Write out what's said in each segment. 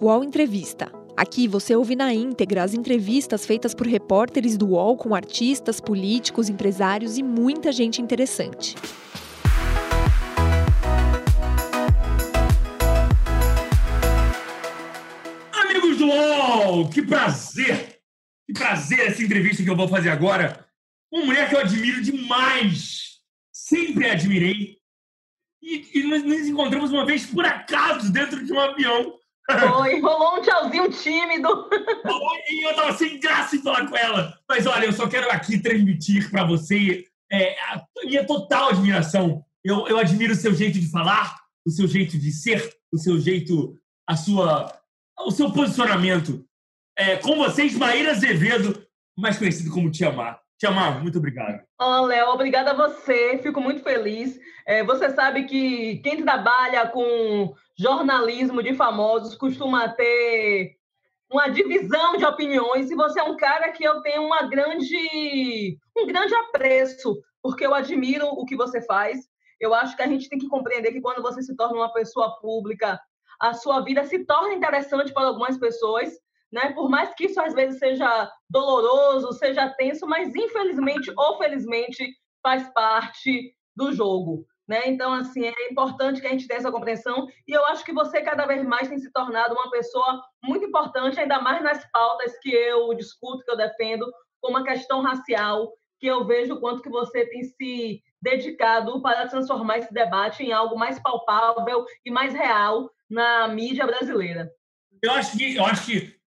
UOL Entrevista. Aqui você ouve na íntegra as entrevistas feitas por repórteres do UOL com artistas, políticos, empresários e muita gente interessante. Amigos do UOL, que prazer! Que prazer essa entrevista que eu vou fazer agora. Uma mulher que eu admiro demais, sempre admirei. E, e nós nos encontramos uma vez por acaso dentro de um avião. Foi, rolou um tchauzinho tímido. E eu tava sem graça em falar com ela. Mas olha, eu só quero aqui transmitir para você é, a minha total admiração. Eu, eu admiro o seu jeito de falar, o seu jeito de ser, o seu jeito, a sua, o seu posicionamento. É, com vocês, Maíra Azevedo, mais conhecido como Te Amar. Te Amar, muito obrigado. Oh, Léo, obrigada a você. Fico muito feliz. É, você sabe que quem trabalha com jornalismo de famosos costuma ter uma divisão de opiniões e você é um cara que eu tenho uma grande, um grande apreço, porque eu admiro o que você faz. Eu acho que a gente tem que compreender que quando você se torna uma pessoa pública, a sua vida se torna interessante para algumas pessoas, né? Por mais que isso às vezes seja doloroso, seja tenso, mas infelizmente ou felizmente faz parte do jogo. Né? Então, assim, é importante que a gente tenha essa compreensão e eu acho que você cada vez mais tem se tornado uma pessoa muito importante, ainda mais nas pautas que eu discuto, que eu defendo, como a questão racial, que eu vejo o quanto que você tem se dedicado para transformar esse debate em algo mais palpável e mais real na mídia brasileira. Eu acho que, eu acho que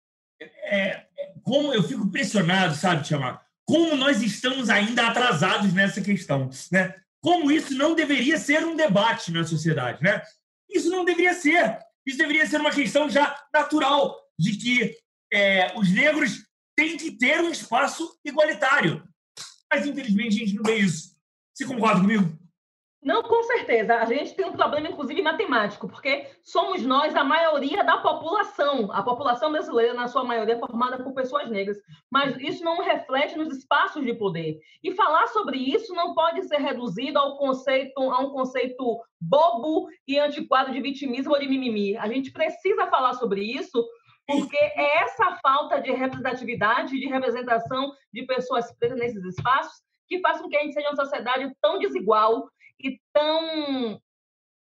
é, como eu fico pressionado, sabe, chamar como nós estamos ainda atrasados nessa questão, né? como isso não deveria ser um debate na sociedade, né? Isso não deveria ser. Isso deveria ser uma questão já natural de que é, os negros têm que ter um espaço igualitário. Mas, infelizmente, a gente não vê isso. Você concorda comigo? Não, com certeza. A gente tem um problema, inclusive, matemático, porque somos nós a maioria da população. A população brasileira, na sua maioria, é formada por pessoas negras. Mas isso não reflete nos espaços de poder. E falar sobre isso não pode ser reduzido ao conceito, a um conceito bobo e antiquado de vitimismo ou de mimimi. A gente precisa falar sobre isso porque é essa falta de representatividade, de representação de pessoas pretas nesses espaços que faz com que a gente seja uma sociedade tão desigual e tão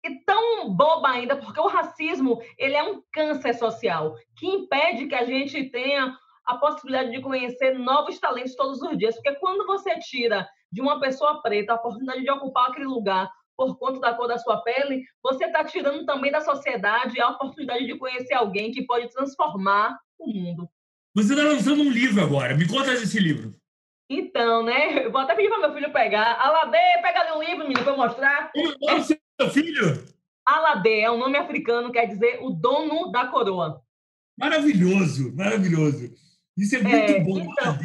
e tão boba ainda, porque o racismo ele é um câncer social que impede que a gente tenha a possibilidade de conhecer novos talentos todos os dias. Porque quando você tira de uma pessoa preta a oportunidade de ocupar aquele lugar por conta da cor da sua pele, você está tirando também da sociedade a oportunidade de conhecer alguém que pode transformar o mundo. Você está lançando um livro agora. Me conta desse livro. Então, né? Eu vou até pedir para meu filho pegar. Aladê, pega ali um livro, menino, para eu mostrar. Como é o seu filho? Aladê é um nome africano, quer dizer o dono da coroa. Maravilhoso, maravilhoso. Isso é muito é, bom. Então,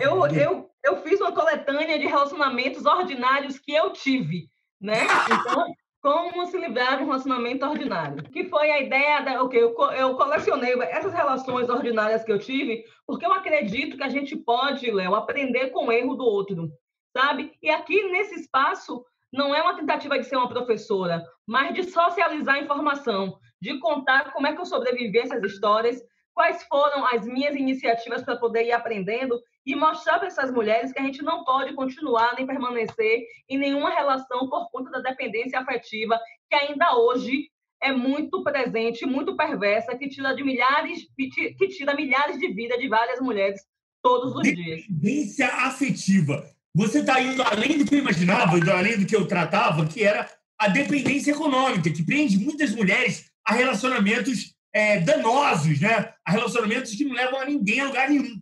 eu, eu, eu fiz uma coletânea de relacionamentos ordinários que eu tive, né? Então, como se livrar de um relacionamento ordinário. Que foi a ideia da. Okay, eu, eu colecionei essas relações ordinárias que eu tive, porque eu acredito que a gente pode, Léo, aprender com o erro do outro, sabe? E aqui nesse espaço não é uma tentativa de ser uma professora, mas de socializar informação, de contar como é que eu sobrevivi a essas histórias, quais foram as minhas iniciativas para poder ir aprendendo e mostrar para essas mulheres que a gente não pode continuar nem permanecer em nenhuma relação por conta da dependência afetiva que ainda hoje é muito presente, muito perversa, que tira de milhares, que tira milhares de vidas de várias mulheres todos os dias. Dependência afetiva. Você está indo além do que eu imaginava, além do que eu tratava, que era a dependência econômica, que prende muitas mulheres a relacionamentos é, danosos, né? a relacionamentos que não levam a ninguém a lugar nenhum.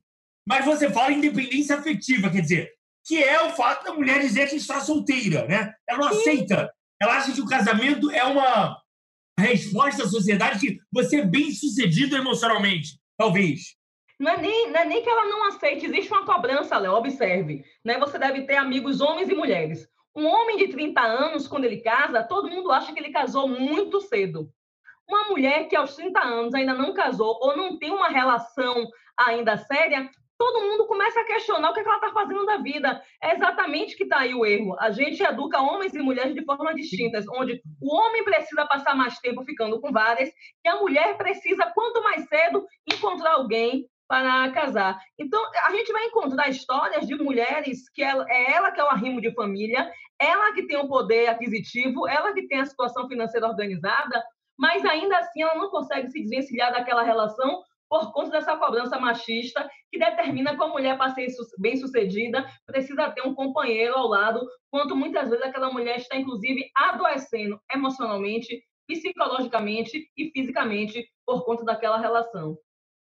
Mas você fala independência afetiva, quer dizer, que é o fato da mulher dizer que está solteira, né? Ela não Sim. aceita. Ela acha que o casamento é uma resposta à sociedade que você é bem sucedido emocionalmente, talvez. Não é, nem, não é nem que ela não aceite, existe uma cobrança, Léo, observe. Né? Você deve ter amigos homens e mulheres. Um homem de 30 anos, quando ele casa, todo mundo acha que ele casou muito cedo. Uma mulher que aos 30 anos ainda não casou ou não tem uma relação ainda séria, todo mundo começa a questionar o que, é que ela está fazendo da vida. É exatamente que está aí o erro. A gente educa homens e mulheres de formas distintas, onde o homem precisa passar mais tempo ficando com várias, e a mulher precisa, quanto mais cedo, encontrar alguém para casar. Então, a gente vai encontrar histórias de mulheres que ela, é ela que é o arrimo de família, ela que tem o poder aquisitivo, ela que tem a situação financeira organizada, mas ainda assim ela não consegue se desvencilhar daquela relação por conta dessa cobrança machista que determina que a mulher, para ser bem-sucedida, precisa ter um companheiro ao lado, quanto muitas vezes aquela mulher está, inclusive, adoecendo emocionalmente, psicologicamente e fisicamente por conta daquela relação.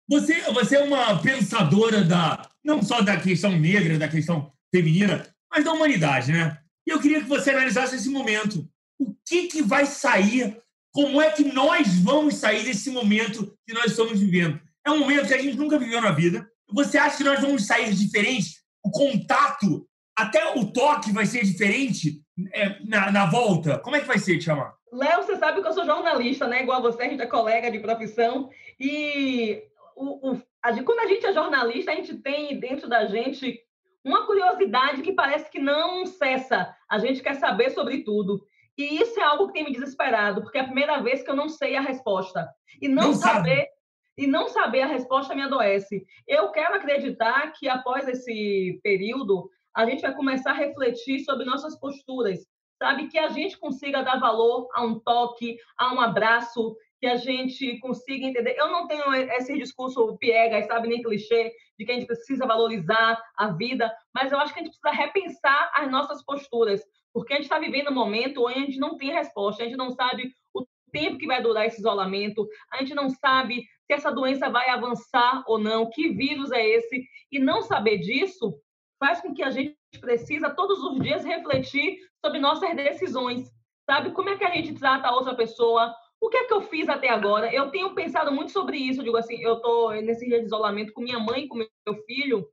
Você, você é uma pensadora da não só da questão negra, da questão feminina, mas da humanidade, né? E eu queria que você analisasse esse momento. O que, que vai sair? Como é que nós vamos sair desse momento que nós estamos vivendo? É um momento que a gente nunca viveu na vida. Você acha que nós vamos sair diferente? O contato, até o toque vai ser diferente é, na, na volta? Como é que vai ser, Tiamat? Léo, você sabe que eu sou jornalista, né? Igual você, a gente é colega de profissão. E o, o, a quando a gente é jornalista, a gente tem dentro da gente uma curiosidade que parece que não cessa. A gente quer saber sobre tudo. E isso é algo que tem me desesperado, porque é a primeira vez que eu não sei a resposta. E não, não saber sabe. E não saber a resposta me adoece. Eu quero acreditar que após esse período a gente vai começar a refletir sobre nossas posturas, sabe? Que a gente consiga dar valor a um toque, a um abraço, que a gente consiga entender. Eu não tenho esse discurso piegas, sabe, nem clichê, de que a gente precisa valorizar a vida, mas eu acho que a gente precisa repensar as nossas posturas, porque a gente está vivendo um momento onde a gente não tem resposta, a gente não sabe o tempo que vai durar esse isolamento, a gente não sabe se essa doença vai avançar ou não, que vírus é esse, e não saber disso faz com que a gente precisa todos os dias refletir sobre nossas decisões, sabe? Como é que a gente trata a outra pessoa, o que é que eu fiz até agora? Eu tenho pensado muito sobre isso. Eu digo assim, eu estou nesse dia de isolamento com minha mãe, com meu filho,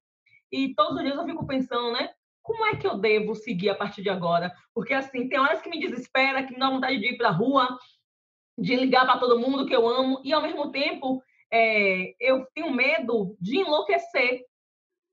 e todos os dias eu fico pensando, né? Como é que eu devo seguir a partir de agora? Porque, assim, tem horas que me desespera, que me dá vontade de ir para a rua, de ligar para todo mundo que eu amo, e, ao mesmo tempo, é, eu tenho medo de enlouquecer,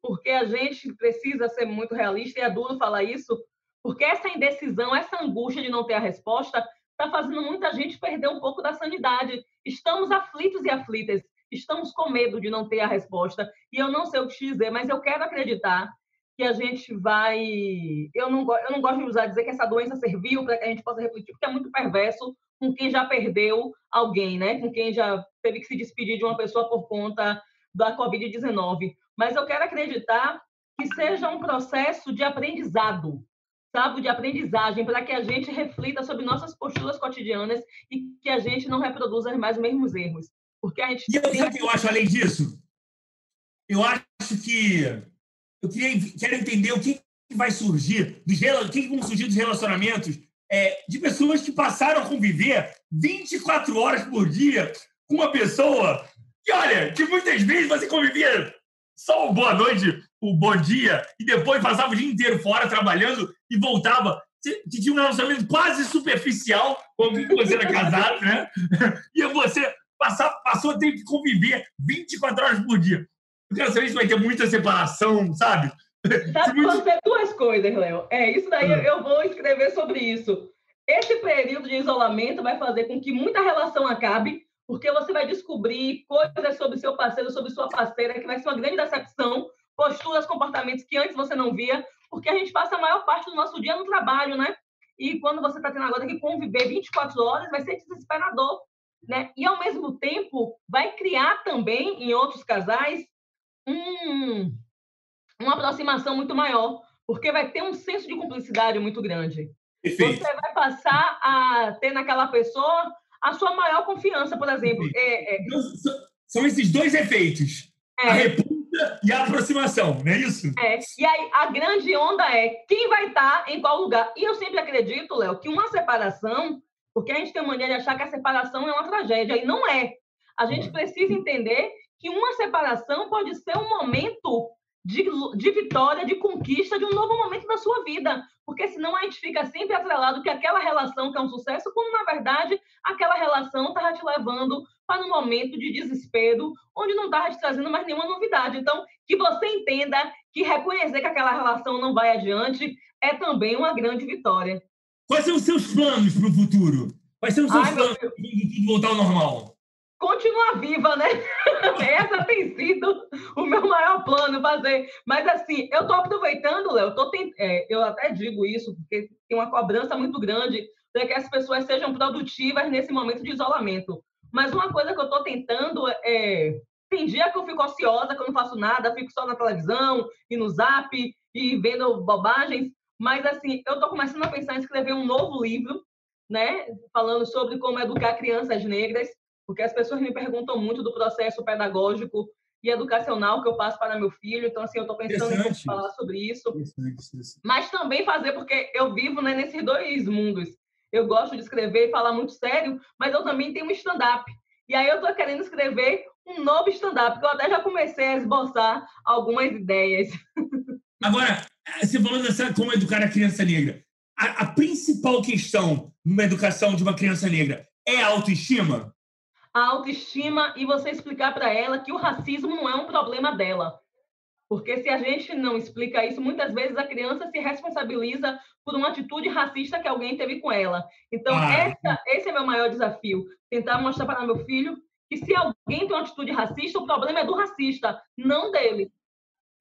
porque a gente precisa ser muito realista, e é duro falar isso, porque essa indecisão, essa angústia de não ter a resposta, está fazendo muita gente perder um pouco da sanidade. Estamos aflitos e aflitas, estamos com medo de não ter a resposta. E eu não sei o que dizer, mas eu quero acreditar que a gente vai. Eu não, eu não gosto de usar dizer que essa doença serviu para que a gente possa refletir, porque é muito perverso com quem já perdeu alguém, né? Com quem já teve que se despedir de uma pessoa por conta da Covid-19. Mas eu quero acreditar que seja um processo de aprendizado, sabe, de aprendizagem, para que a gente reflita sobre nossas posturas cotidianas e que a gente não reproduza mais os mesmos erros. Porque a gente. E eu, eu acho além disso? Eu acho que. Eu queria, quero entender o que, vai surgir, dos, o que vão surgir dos relacionamentos é, de pessoas que passaram a conviver 24 horas por dia com uma pessoa que, olha, que muitas vezes você convivia só o boa noite, o bom dia, e depois passava o dia inteiro fora trabalhando e voltava. Você tinha um relacionamento quase superficial, como você era casado, né? E você passar, passou a ter que conviver 24 horas por dia. Eu quero saber se vai ter muita separação, sabe? Sabe muito... ser duas coisas, Léo. É, isso daí hum. eu vou escrever sobre isso. Esse período de isolamento vai fazer com que muita relação acabe, porque você vai descobrir coisas sobre seu parceiro, sobre sua parceira, que vai ser uma grande decepção, posturas, comportamentos que antes você não via, porque a gente passa a maior parte do nosso dia no trabalho, né? E quando você está tendo agora que conviver 24 horas, vai ser desesperador, né? E, ao mesmo tempo, vai criar também, em outros casais, um, uma aproximação muito maior, porque vai ter um senso de cumplicidade muito grande. Você vai passar a ter naquela pessoa a sua maior confiança, por exemplo. É, é... Então, são esses dois efeitos. É. A repulsa e a aproximação, não é isso? É. E aí a grande onda é quem vai estar em qual lugar. E eu sempre acredito, Léo, que uma separação, porque a gente tem mania de achar que a separação é uma tragédia, e não é. A gente uhum. precisa entender que uma separação pode ser um momento de, de vitória, de conquista, de um novo momento da sua vida. Porque senão a gente fica sempre atrelado que aquela relação que é um sucesso, quando na verdade aquela relação está te levando para um momento de desespero, onde não estava te trazendo mais nenhuma novidade. Então, que você entenda que reconhecer que aquela relação não vai adiante é também uma grande vitória. Quais são os seus planos para o futuro? Quais são os seus Ai, planos para tudo voltar ao normal? Continuar viva, né? Essa tem sido o meu maior plano fazer. Mas assim, eu estou aproveitando, Léo, tent... é, eu até digo isso, porque tem uma cobrança muito grande para que as pessoas sejam produtivas nesse momento de isolamento. Mas uma coisa que eu estou tentando é. Tem dia que eu fico ociosa, que eu não faço nada, fico só na televisão e no zap e vendo bobagens. Mas, assim, eu estou começando a pensar em escrever um novo livro, né? Falando sobre como educar crianças negras, porque as pessoas me perguntam muito do processo pedagógico e educacional que eu passo para meu filho. Então, assim, eu estou pensando em falar sobre isso. Mas também fazer, porque eu vivo né, nesses dois mundos eu gosto de escrever e falar muito sério, mas eu também tenho um stand-up. E aí eu estou querendo escrever um novo stand-up, que eu até já comecei a esboçar algumas ideias. Agora, você falou dessa como educar a criança negra. A, a principal questão numa educação de uma criança negra é a autoestima? A autoestima e você explicar para ela que o racismo não é um problema dela. Porque se a gente não explica isso, muitas vezes a criança se responsabiliza por uma atitude racista que alguém teve com ela. Então, ah. essa, esse é meu maior desafio. Tentar mostrar para meu filho que se alguém tem uma atitude racista, o problema é do racista, não dele.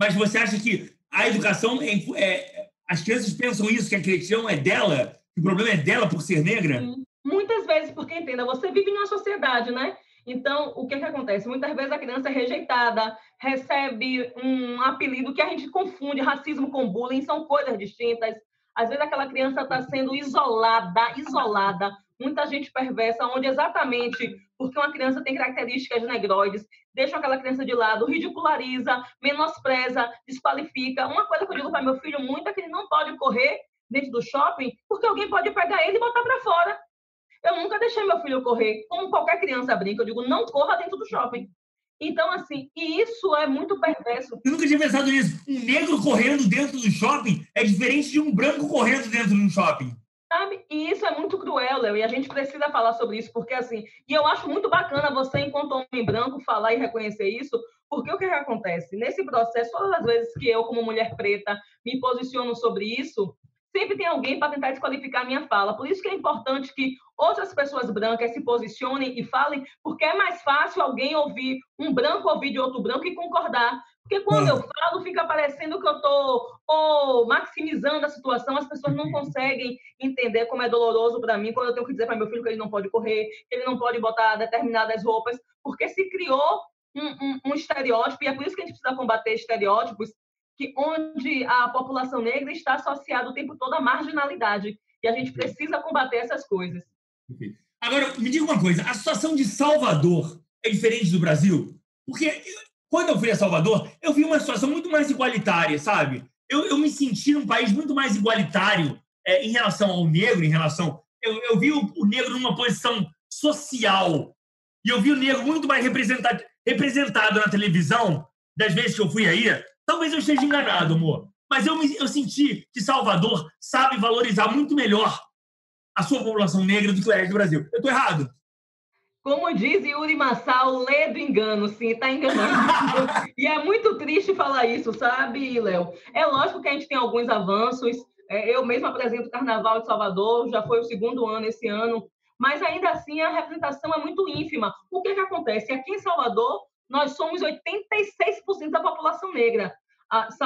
Mas você acha que a educação, é, é, as crianças pensam isso, que a questão é dela, que o problema é dela por ser negra? Sim. Muitas vezes, porque entenda, você vive em uma sociedade, né? Então, o que, que acontece? Muitas vezes a criança é rejeitada, recebe um apelido que a gente confunde, racismo com bullying, são coisas distintas. Às vezes aquela criança está sendo isolada, isolada, muita gente perversa, onde exatamente porque uma criança tem características negroides, deixa aquela criança de lado, ridiculariza, menospreza, desqualifica. Uma coisa que eu digo para meu filho muito é que ele não pode correr dentro do shopping, porque alguém pode pegar ele e botar para fora. Eu nunca deixei meu filho correr, como qualquer criança brinca. Eu digo, não corra dentro do shopping. Então, assim, e isso é muito perverso. Eu nunca tinha pensado nisso. Um negro correndo dentro do shopping é diferente de um branco correndo dentro de um shopping. Sabe? E isso é muito cruel, Léo, e a gente precisa falar sobre isso, porque assim, e eu acho muito bacana você, enquanto homem branco, falar e reconhecer isso, porque o que, que acontece? Nesse processo, todas as vezes que eu, como mulher preta, me posiciono sobre isso, sempre tem alguém para tentar desqualificar a minha fala. Por isso que é importante que outras pessoas brancas se posicionem e falem, porque é mais fácil alguém ouvir um branco ouvir de outro branco e concordar. Porque quando eu falo, fica parecendo que eu estou maximizando a situação, as pessoas não conseguem entender como é doloroso para mim quando eu tenho que dizer para meu filho que ele não pode correr, que ele não pode botar determinadas roupas, porque se criou um, um, um estereótipo, e é por isso que a gente precisa combater estereótipos que onde a população negra está associada o tempo todo à marginalidade. E a gente precisa combater essas coisas. Agora, me diga uma coisa: a situação de Salvador é diferente do Brasil? Porque quando eu fui a Salvador, eu vi uma situação muito mais igualitária, sabe? Eu, eu me senti num país muito mais igualitário é, em relação ao negro, em relação. Eu, eu vi o, o, negro numa posição social. E eu vi o negro muito mais representado, representado na televisão, das vezes que eu fui aí, Talvez eu esteja enganado, amor, mas eu, me, eu senti que Salvador sabe valorizar muito melhor a sua população negra do que o resto do Brasil. Eu estou errado? Como diz Yuri Massal, lê do engano, sim, está enganando. e é muito triste falar isso, sabe, Léo? É lógico que a gente tem alguns avanços. É, eu mesmo apresento o Carnaval de Salvador, já foi o segundo ano esse ano, mas ainda assim a representação é muito ínfima. O que, que acontece? Aqui em Salvador, nós somos 86% da população negra.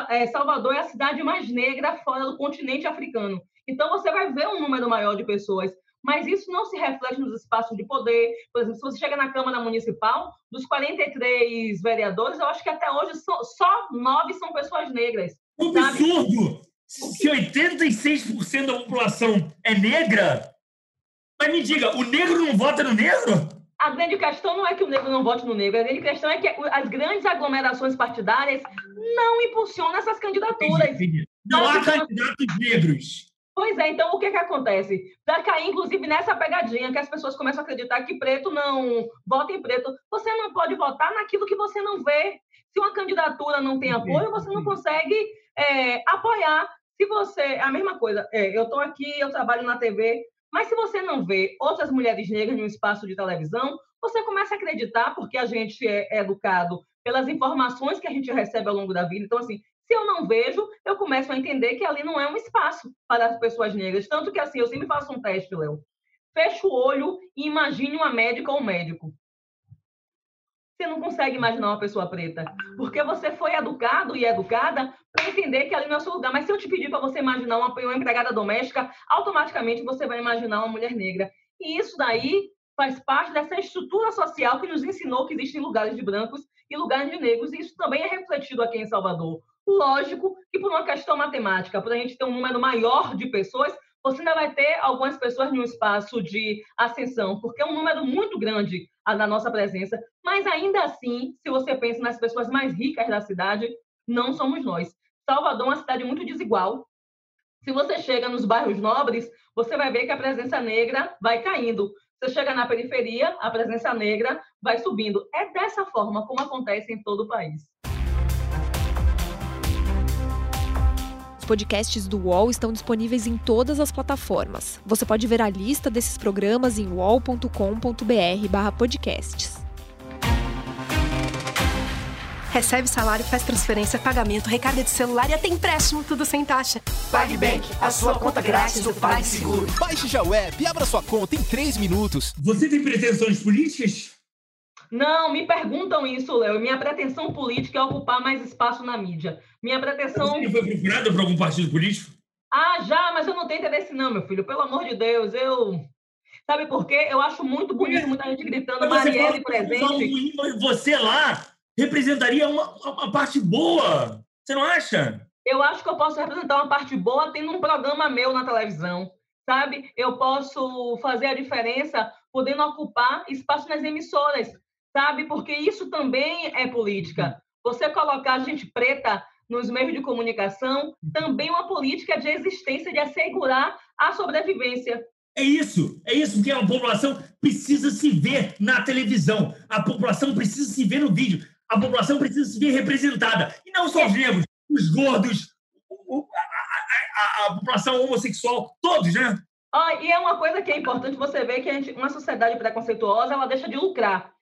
É, Salvador é a cidade mais negra fora do continente africano. Então, você vai ver um número maior de pessoas. Mas isso não se reflete nos espaços de poder. Por exemplo, se você chega na Câmara Municipal, dos 43 vereadores, eu acho que até hoje só, só nove são pessoas negras. Um absurdo! Se 86% da população é negra, mas me diga, o negro não vota no negro? A grande questão não é que o negro não vote no negro, a grande questão é que as grandes aglomerações partidárias não impulsionam essas candidaturas. Não há candidatos negros. Pois é, então o que, que acontece? Para cair, inclusive, nessa pegadinha que as pessoas começam a acreditar que preto não vota em preto. Você não pode votar naquilo que você não vê. Se uma candidatura não tem apoio, você não consegue é, apoiar. Se você. A mesma coisa, é, eu estou aqui, eu trabalho na TV, Mas se você não vê outras mulheres negras no espaço de televisão, você começa a acreditar, porque a gente é educado pelas informações que a gente recebe ao longo da vida. Então, assim, se eu não vejo, eu começo a entender que ali não é um espaço para as pessoas negras. Tanto que, assim, eu sempre faço um teste, Léo. Fecha o olho e imagine uma médica ou um médico. Você não consegue imaginar uma pessoa preta, porque você foi educado e educada para entender que ali não é o seu lugar. Mas se eu te pedir para você imaginar uma, uma empregada doméstica, automaticamente você vai imaginar uma mulher negra. E isso daí faz parte dessa estrutura social que nos ensinou que existem lugares de brancos e lugares de negros, e isso também é refletido aqui em Salvador. Lógico que por uma questão matemática, para a gente ter um número maior de pessoas, você ainda vai ter algumas pessoas no espaço de ascensão, porque é um número muito grande da nossa presença, mas ainda assim, se você pensa nas pessoas mais ricas da cidade, não somos nós. Salvador é uma cidade muito desigual. Se você chega nos bairros nobres, você vai ver que a presença negra vai caindo. Você chega na periferia, a presença negra vai subindo. É dessa forma como acontece em todo o país. Os podcasts do UOL estão disponíveis em todas as plataformas. Você pode ver a lista desses programas em uol.com.br/podcasts. Recebe salário, faz transferência, pagamento, recarga de celular e até empréstimo, tudo sem taxa. PagBank, a sua conta grátis do PagSeguro. Baixe já o app e abra sua conta em 3 minutos. Você tem pretensões políticas? Não, me perguntam isso, Léo. Minha pretensão política é ocupar mais espaço na mídia. Minha pretensão. Você foi procurada por algum partido político? Ah, já, mas eu não tenho interesse, não, meu filho. Pelo amor de Deus, eu. Sabe por quê? Eu acho muito bonito muita gente gritando Marielle presente. Você lá representaria uma, uma parte boa. Você não acha? Eu acho que eu posso representar uma parte boa tendo um programa meu na televisão, sabe? Eu posso fazer a diferença podendo ocupar espaço nas emissoras, sabe? Porque isso também é política. Você colocar gente preta nos meios de comunicação também é uma política de existência de assegurar a sobrevivência. É isso, é isso, porque a população precisa se ver na televisão, a população precisa se ver no vídeo, a população precisa se ver representada. E não só os negros, os gordos, a, a, a, população homossexual, todos, né? Ah, e é uma coisa que é importante você ver que gente, uma sociedade preconceituosa ela deixa de lucrar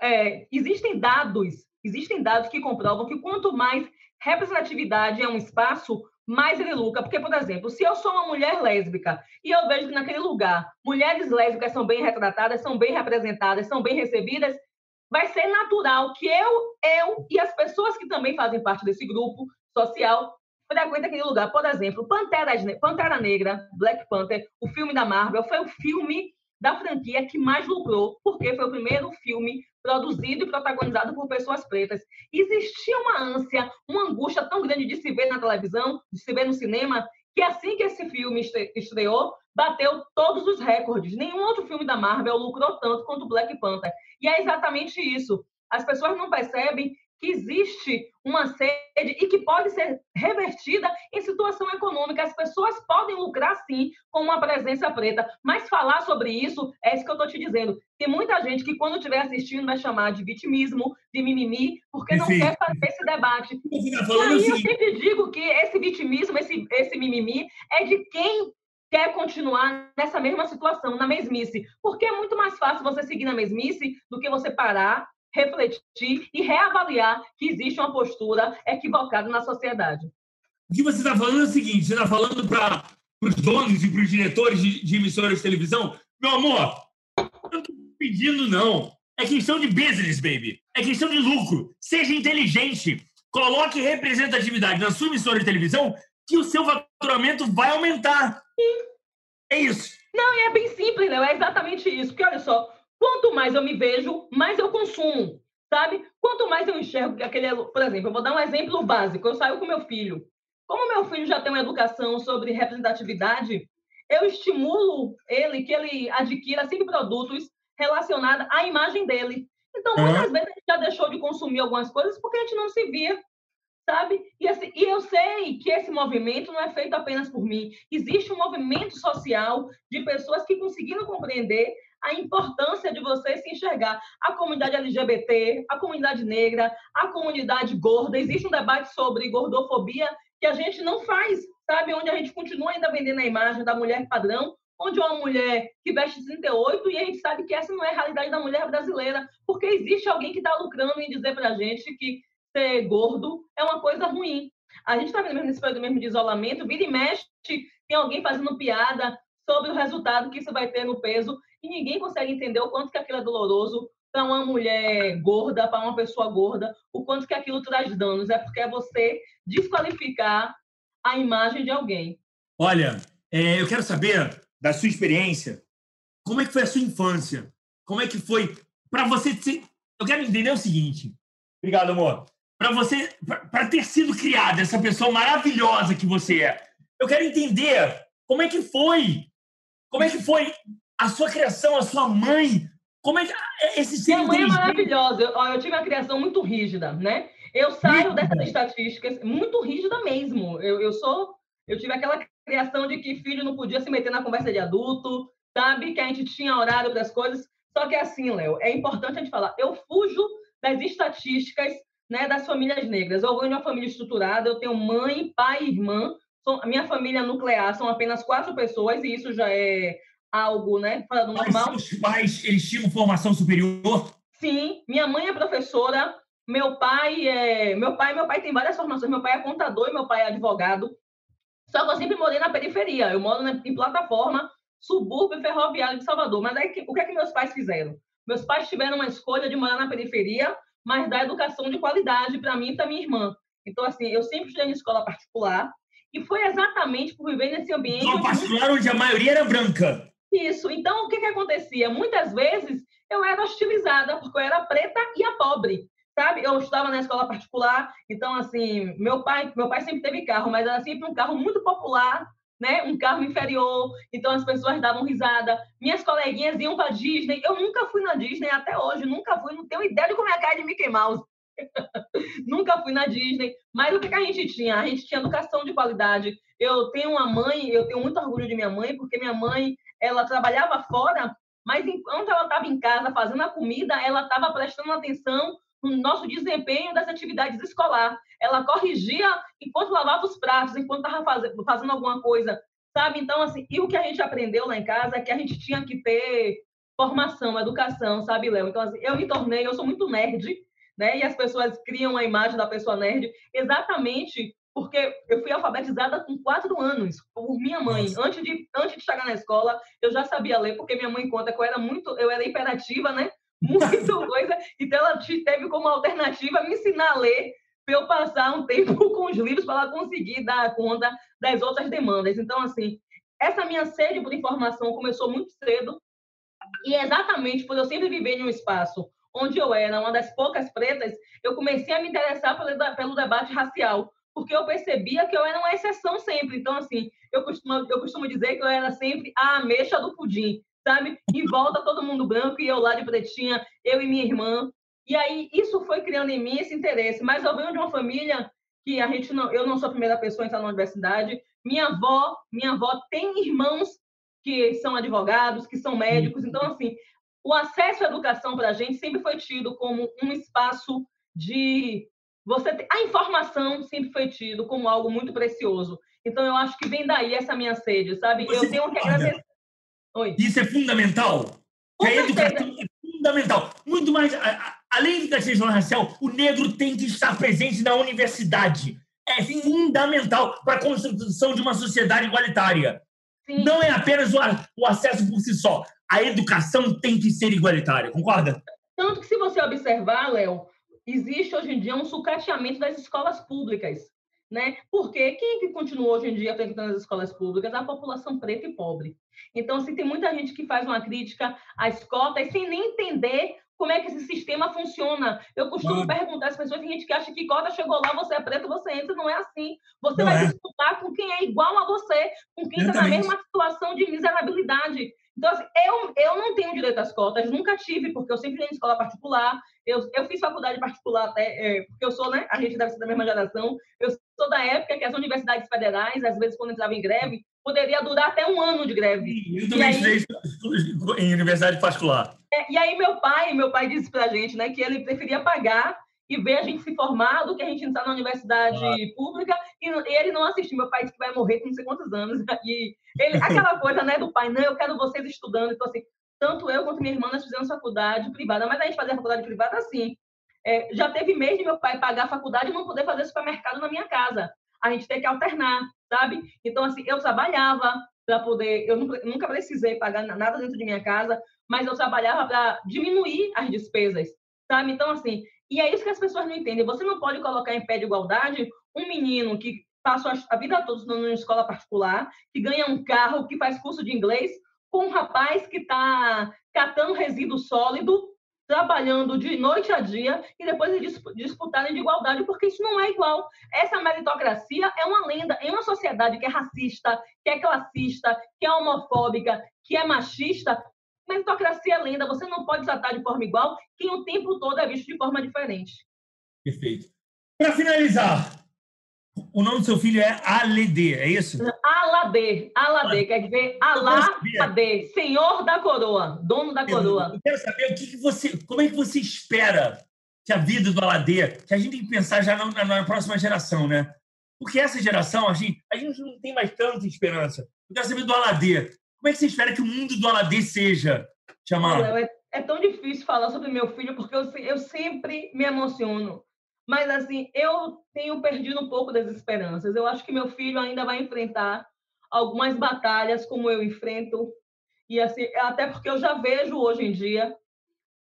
é, existem dados, existem dados que comprovam que quanto mais representatividade é um espaço, mais ele lucra. Porque, por exemplo, se eu sou uma mulher lésbica e eu vejo que naquele lugar mulheres lésbicas são bem retratadas, são bem representadas, são bem recebidas, vai ser natural que eu, eu e as pessoas que também fazem parte desse grupo social frequentem aquele lugar. Por exemplo, Pantera, Pantera Negra, Black Panther, o filme da Marvel, foi o filme da franquia que mais lucrou, porque foi o primeiro filme produzido e protagonizado por pessoas pretas. Existia uma ânsia, uma angústia tão grande de se ver na televisão, de se ver no cinema, que assim que esse filme estreou, bateu todos os recordes. Nenhum outro filme da Marvel lucrou tanto quanto Black Panther. E é exatamente isso. As pessoas não percebem que existe uma sede e que pode ser revertida em situação econômica. As pessoas podem lucrar, sim, com uma presença preta, mas falar sobre isso é isso que eu estou te dizendo. Tem muita gente que, quando estiver assistindo, vai chamar de vitimismo, de mimimi, porque não quer fazer esse debate. E aí assim. eu sempre digo que esse vitimismo, esse, esse mimimi, é de quem quer continuar nessa mesma situação, na mesmice. Porque é muito mais fácil você seguir na mesmice do que você parar refletir e reavaliar que existe uma postura equivocada na sociedade. O que você está falando é o seguinte: você está falando para os donos e para os diretores de, de emissoras de televisão, meu amor, eu não estou pedindo, não. É questão de business, baby. É questão de lucro. Seja inteligente. Coloque representatividade na sua emissora de televisão que o seu faturamento vai aumentar. Sim. É isso. Não, é bem simples, né? É exatamente isso. Porque, olha só, Quanto mais eu me vejo, mais eu consumo, sabe? Quanto mais eu enxergo que aquele, por exemplo, eu vou dar um exemplo básico. Eu saio com meu filho. Como meu filho já tem uma educação sobre representatividade, eu estimulo ele que ele adquira sempre produtos relacionados à imagem dele. Então, muitas uhum. vezes a gente já deixou de consumir algumas coisas porque a gente não se via, sabe? E, assim, e eu sei que esse movimento não é feito apenas por mim. Existe um movimento social de pessoas que conseguiram compreender a importância de você se enxergar. A comunidade LGBT, a comunidade negra, a comunidade gorda. Existe um debate sobre gordofobia que a gente não faz, sabe? Onde a gente continua ainda vendendo a imagem da mulher padrão onde uma mulher que veste 38 e a gente sabe que essa não é a realidade da mulher brasileira, porque existe alguém que está lucrando em dizer para a gente que ser gordo é uma coisa ruim. A gente está vendo nesse período mesmo de isolamento, vira e mexe, tem alguém fazendo piada sobre o resultado que isso vai ter no peso e ninguém consegue entender o quanto que aquilo é doloroso para uma mulher gorda, para uma pessoa gorda, o quanto que aquilo traz danos. É porque é você desqualificar a imagem de alguém. Olha, é, eu quero saber da sua experiência, como é que foi a sua infância? Como é que foi para você. Eu quero entender o seguinte. Obrigado, amor. Para você, para ter sido criada essa pessoa maravilhosa que você é, eu quero entender como é que foi, como é que foi a sua criação, a sua mãe, como é que é, esse ser Minha mãe é maravilhosa. Eu, eu tive uma criação muito rígida, né? Eu saio dessas estatísticas muito rígida mesmo. Eu, eu sou, eu tive aquela criação de que filho não podia se meter na conversa de adulto, sabe? Que a gente tinha horário para as coisas. Só que é assim, Léo, é importante a gente falar. Eu fujo das estatísticas né, das famílias negras. Eu venho de uma família estruturada, eu tenho mãe, pai e irmã. A minha família nuclear são apenas quatro pessoas, e isso já é algo, né, fora do normal. Mas seus pais, eles tinham formação superior? Sim, minha mãe é professora, meu pai é, meu pai, meu pai tem várias formações, meu pai é contador e meu pai é advogado. Só que eu sempre morei na periferia, eu moro em plataforma, subúrbio ferroviário de Salvador. Mas aí, o que é que meus pais fizeram? Meus pais tiveram uma escolha de morar na periferia, mas dar educação de qualidade para mim e para minha irmã. Então, assim, eu sempre estudei em escola particular, e foi exatamente por viver nesse ambiente. Escola particular onde a maioria era branca. Isso. Então, o que, que acontecia? Muitas vezes eu era hostilizada, porque eu era preta e a pobre. Sabe? Eu estava na escola particular, então, assim, meu pai, meu pai sempre teve carro, mas era sempre um carro muito popular, né? Um carro inferior, então as pessoas davam risada. Minhas coleguinhas iam para Disney. Eu nunca fui na Disney até hoje, nunca fui, não tenho ideia de como é a cara de Mickey Mouse. Nunca fui na Disney. Mas o que, que a gente tinha? A gente tinha educação de qualidade. Eu tenho uma mãe, eu tenho muito orgulho de minha mãe, porque minha mãe ela trabalhava fora, mas enquanto ela estava em casa fazendo a comida, ela estava prestando atenção no nosso desempenho das atividades escolar. Ela corrigia enquanto lavava os pratos, enquanto estava fazendo, alguma coisa, sabe? Então, assim, e o que a gente aprendeu lá em casa é que a gente tinha que ter formação, educação, sabe, Léo? Então, assim, eu me tornei, eu sou muito nerd, né? E as pessoas criam a imagem da pessoa nerd exatamente porque eu fui alfabetizada com quatro anos por minha mãe. Antes de, antes de chegar na escola, eu já sabia ler, porque minha mãe conta que eu era muito, eu era imperativa, né? Muito coisa. Então ela teve como alternativa me ensinar a ler para eu passar um tempo com os livros para ela conseguir dar conta das outras demandas. Então, assim, essa minha sede por informação começou muito cedo e exatamente por eu sempre viver em um espaço onde eu era uma das poucas pretas, eu comecei a me interessar pelo, pelo debate racial porque eu percebia que eu era uma exceção sempre. Então, assim, eu costumo, eu costumo dizer que eu era sempre a ameixa do pudim, sabe? Em volta todo mundo branco e eu lá de pretinha, eu e minha irmã. E aí, isso foi criando em mim esse interesse. Mas eu venho de uma família que a gente não, eu não sou a primeira pessoa a entrar na universidade. Minha avó, minha avó tem irmãos que são advogados, que são médicos. Então, assim, o acesso à educação para a gente sempre foi tido como um espaço de você a informação sempre foi tido como algo muito precioso. Então eu acho que vem daí essa minha sede, sabe? Você eu tenho que agradecer. Oi. Isso é fundamental. Que a educação é fundamental. Muito mais, além da questão racial, o negro tem que estar presente na universidade. É Sim. fundamental para a construção de uma sociedade igualitária. Sim. Não é apenas o, o acesso por si só. A educação tem que ser igualitária, concorda? Tanto que, se você observar, Léo, existe hoje em dia um sucateamento das escolas públicas. Né? Porque quem que continua hoje em dia frequentando as escolas públicas? A população preta e pobre. Então, assim, tem muita gente que faz uma crítica às cotas sem nem entender como é que esse sistema funciona. Eu costumo uhum. perguntar às pessoas, tem gente que acha que cota chegou lá, você é preto, você entra, não é assim. Você não vai é. disputar com quem é igual a você, com quem está na mesma situação de miserabilidade. Então, assim, eu, eu não tenho direito às cotas, nunca tive, porque eu sempre fui em escola particular. Eu, eu fiz faculdade particular até, é, porque eu sou, né? A gente deve ser da mesma geração. Eu sou da época que as universidades federais, às vezes, quando entrava em greve, poderia durar até um ano de greve. Eu também estudei em universidade particular. É, e aí, meu pai, meu pai disse pra gente, né, que ele preferia pagar e ver a gente se formar do que a gente entrar na universidade ah. pública e, ele não assistir. Meu pai disse que vai morrer com não sei quantos anos. E ele, aquela coisa né, do pai, não, eu quero vocês estudando. Então, assim, tanto eu quanto minha irmã, nós fizemos faculdade privada, mas a gente fazia faculdade privada assim. É, já teve mês de meu pai pagar a faculdade e não poder fazer supermercado na minha casa. A gente tem que alternar, sabe? Então, assim, eu trabalhava para poder. Eu nunca precisei pagar nada dentro de minha casa, mas eu trabalhava para diminuir as despesas, sabe? Então, assim, e é isso que as pessoas não entendem. Você não pode colocar em pé de igualdade um menino que passa a vida toda numa escola particular, que ganha um carro, que faz curso de inglês, com um rapaz que está catando resíduo sólido, trabalhando de noite a dia e depois eles disputarem de igualdade, porque isso não é igual. Essa meritocracia é uma lenda em uma sociedade que é racista, que é classista, que é homofóbica, que é machista. Meritocracia é lenda, você não pode tratar de forma igual quem o tempo todo é visto de forma diferente. Perfeito. Para finalizar, o nome do seu filho é Alede, é isso? Alade, Alade, quer dizer Alade, Senhor da coroa, dono da coroa. Eu quero saber o que, que você, como é que você espera que a vida do Alade, que a gente tem que pensar já na, na, próxima geração, né? Porque essa geração, a gente, a gente não tem mais tanta esperança. Eu quero saber do Alade. Como é que você espera que o mundo do Alade seja? Chamado? É, é tão difícil falar sobre meu filho, porque eu, eu sempre me emociono mas, assim, eu tenho perdido um pouco das esperanças. Eu acho que meu filho ainda vai enfrentar algumas batalhas como eu enfrento. E, assim, até porque eu já vejo hoje em dia.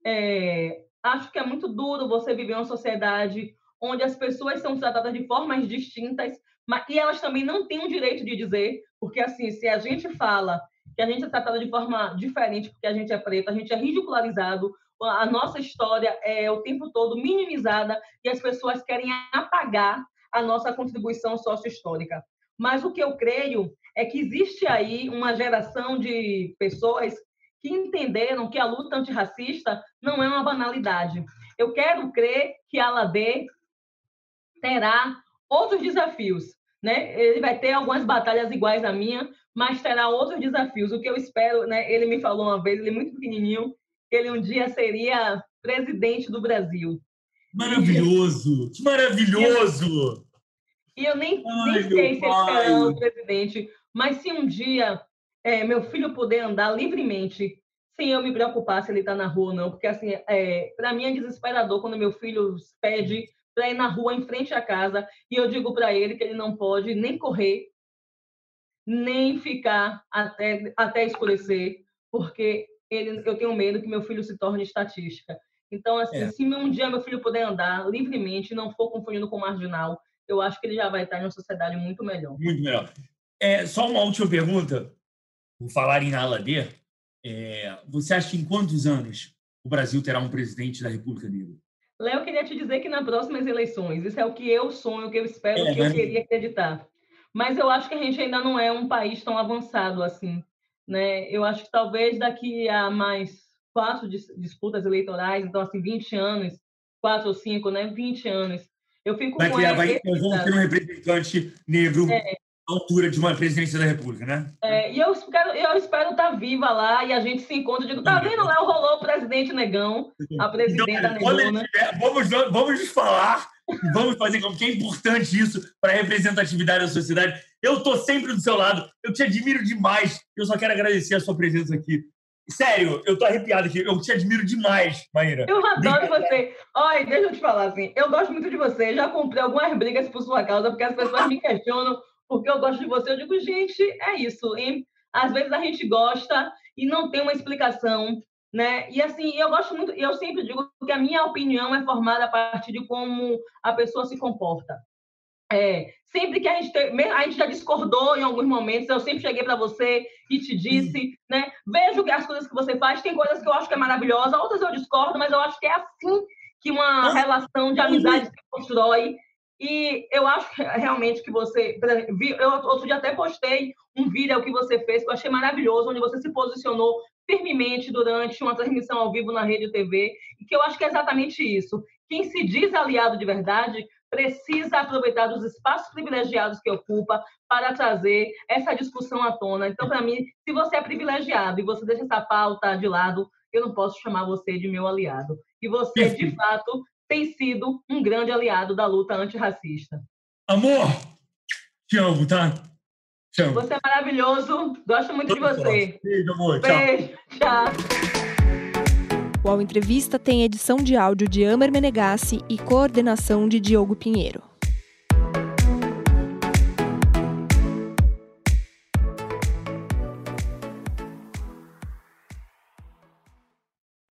É, acho que é muito duro você viver uma sociedade onde as pessoas são tratadas de formas distintas, mas, e elas também não têm o direito de dizer, porque, assim, se a gente fala que a gente é tratada de forma diferente porque a gente é preto, a gente é ridicularizado, a nossa história é o tempo todo minimizada e as pessoas querem apagar a nossa contribuição sócio-histórica. Mas o que eu creio é que existe aí uma geração de pessoas que entenderam que a luta antirracista não é uma banalidade. Eu quero crer que a LAD terá outros desafios. Né? Ele vai ter algumas batalhas iguais à minha, mas terá outros desafios. O que eu espero, né? ele me falou uma vez, ele é muito pequenininho, que ele um dia seria presidente do Brasil. Maravilhoso! Que maravilhoso! E eu nem, Ai, nem sei se ele será o presidente, mas se um dia é, meu filho puder andar livremente, sem eu me preocupar se ele está na rua ou não, porque assim, é, para mim é desesperador quando meu filho pede para ir na rua em frente à casa e eu digo para ele que ele não pode nem correr, nem ficar até, até escurecer, porque ele, eu tenho medo que meu filho se torne estatística. Então, assim, é. se um dia meu filho puder andar livremente e não for confundido com marginal, eu acho que ele já vai estar em uma sociedade muito melhor. Muito melhor. É, só uma última pergunta, por falar em ala D. É, você acha que em quantos anos o Brasil terá um presidente da República Negra? Léo, queria te dizer que nas próximas eleições, isso é o que eu sonho, o que eu espero, é, o que né? eu queria acreditar. Mas eu acho que a gente ainda não é um país tão avançado assim. Né? Eu acho que talvez daqui a mais quatro disputas eleitorais, então assim, 20 anos, quatro ou cinco, né? 20 anos. Eu fico vai com criar, vai, vamos ter um representante negro é. Altura de uma presidência da República, né? É, e eu espero, eu espero estar tá viva lá e a gente se encontra. Digo, tá vendo lá, rolou o presidente Negão, a presidenta então, Negona. Tiver, vamos, vamos falar Vamos fazer como que é importante isso para a representatividade da sociedade. Eu estou sempre do seu lado, eu te admiro demais. Eu só quero agradecer a sua presença aqui. Sério, eu tô arrepiado aqui. Eu te admiro demais, Maíra. Eu adoro você. Olha, deixa eu te falar assim. Eu gosto muito de você. Já comprei algumas brigas por sua causa, porque as pessoas me questionam porque eu gosto de você. Eu digo, gente, é isso. Hein? Às vezes a gente gosta e não tem uma explicação né? E assim, eu gosto muito, eu sempre digo que a minha opinião é formada a partir de como a pessoa se comporta. É, sempre que a gente a gente já discordou em alguns momentos, eu sempre cheguei para você e te disse, né? Vejo que as coisas que você faz, tem coisas que eu acho que é maravilhosa, outras eu discordo, mas eu acho que é assim que uma relação de amizade se constrói. E eu acho realmente que você, eu outro dia até postei um vídeo que você fez que eu achei maravilhoso, onde você se posicionou firmemente durante uma transmissão ao vivo na rede TV, e que eu acho que é exatamente isso. Quem se diz aliado de verdade precisa aproveitar os espaços privilegiados que ocupa para trazer essa discussão à tona. Então, para mim, se você é privilegiado e você deixa essa pauta de lado, eu não posso chamar você de meu aliado. E você, de fato, tem sido um grande aliado da luta antirracista. Amor, te amo, tá? Te amo. Você é maravilhoso. Gosto muito de você. Beijo, amor. Tchau. Beijo. Tchau. O Ao Entrevista tem edição de áudio de Amer Menegassi e coordenação de Diogo Pinheiro.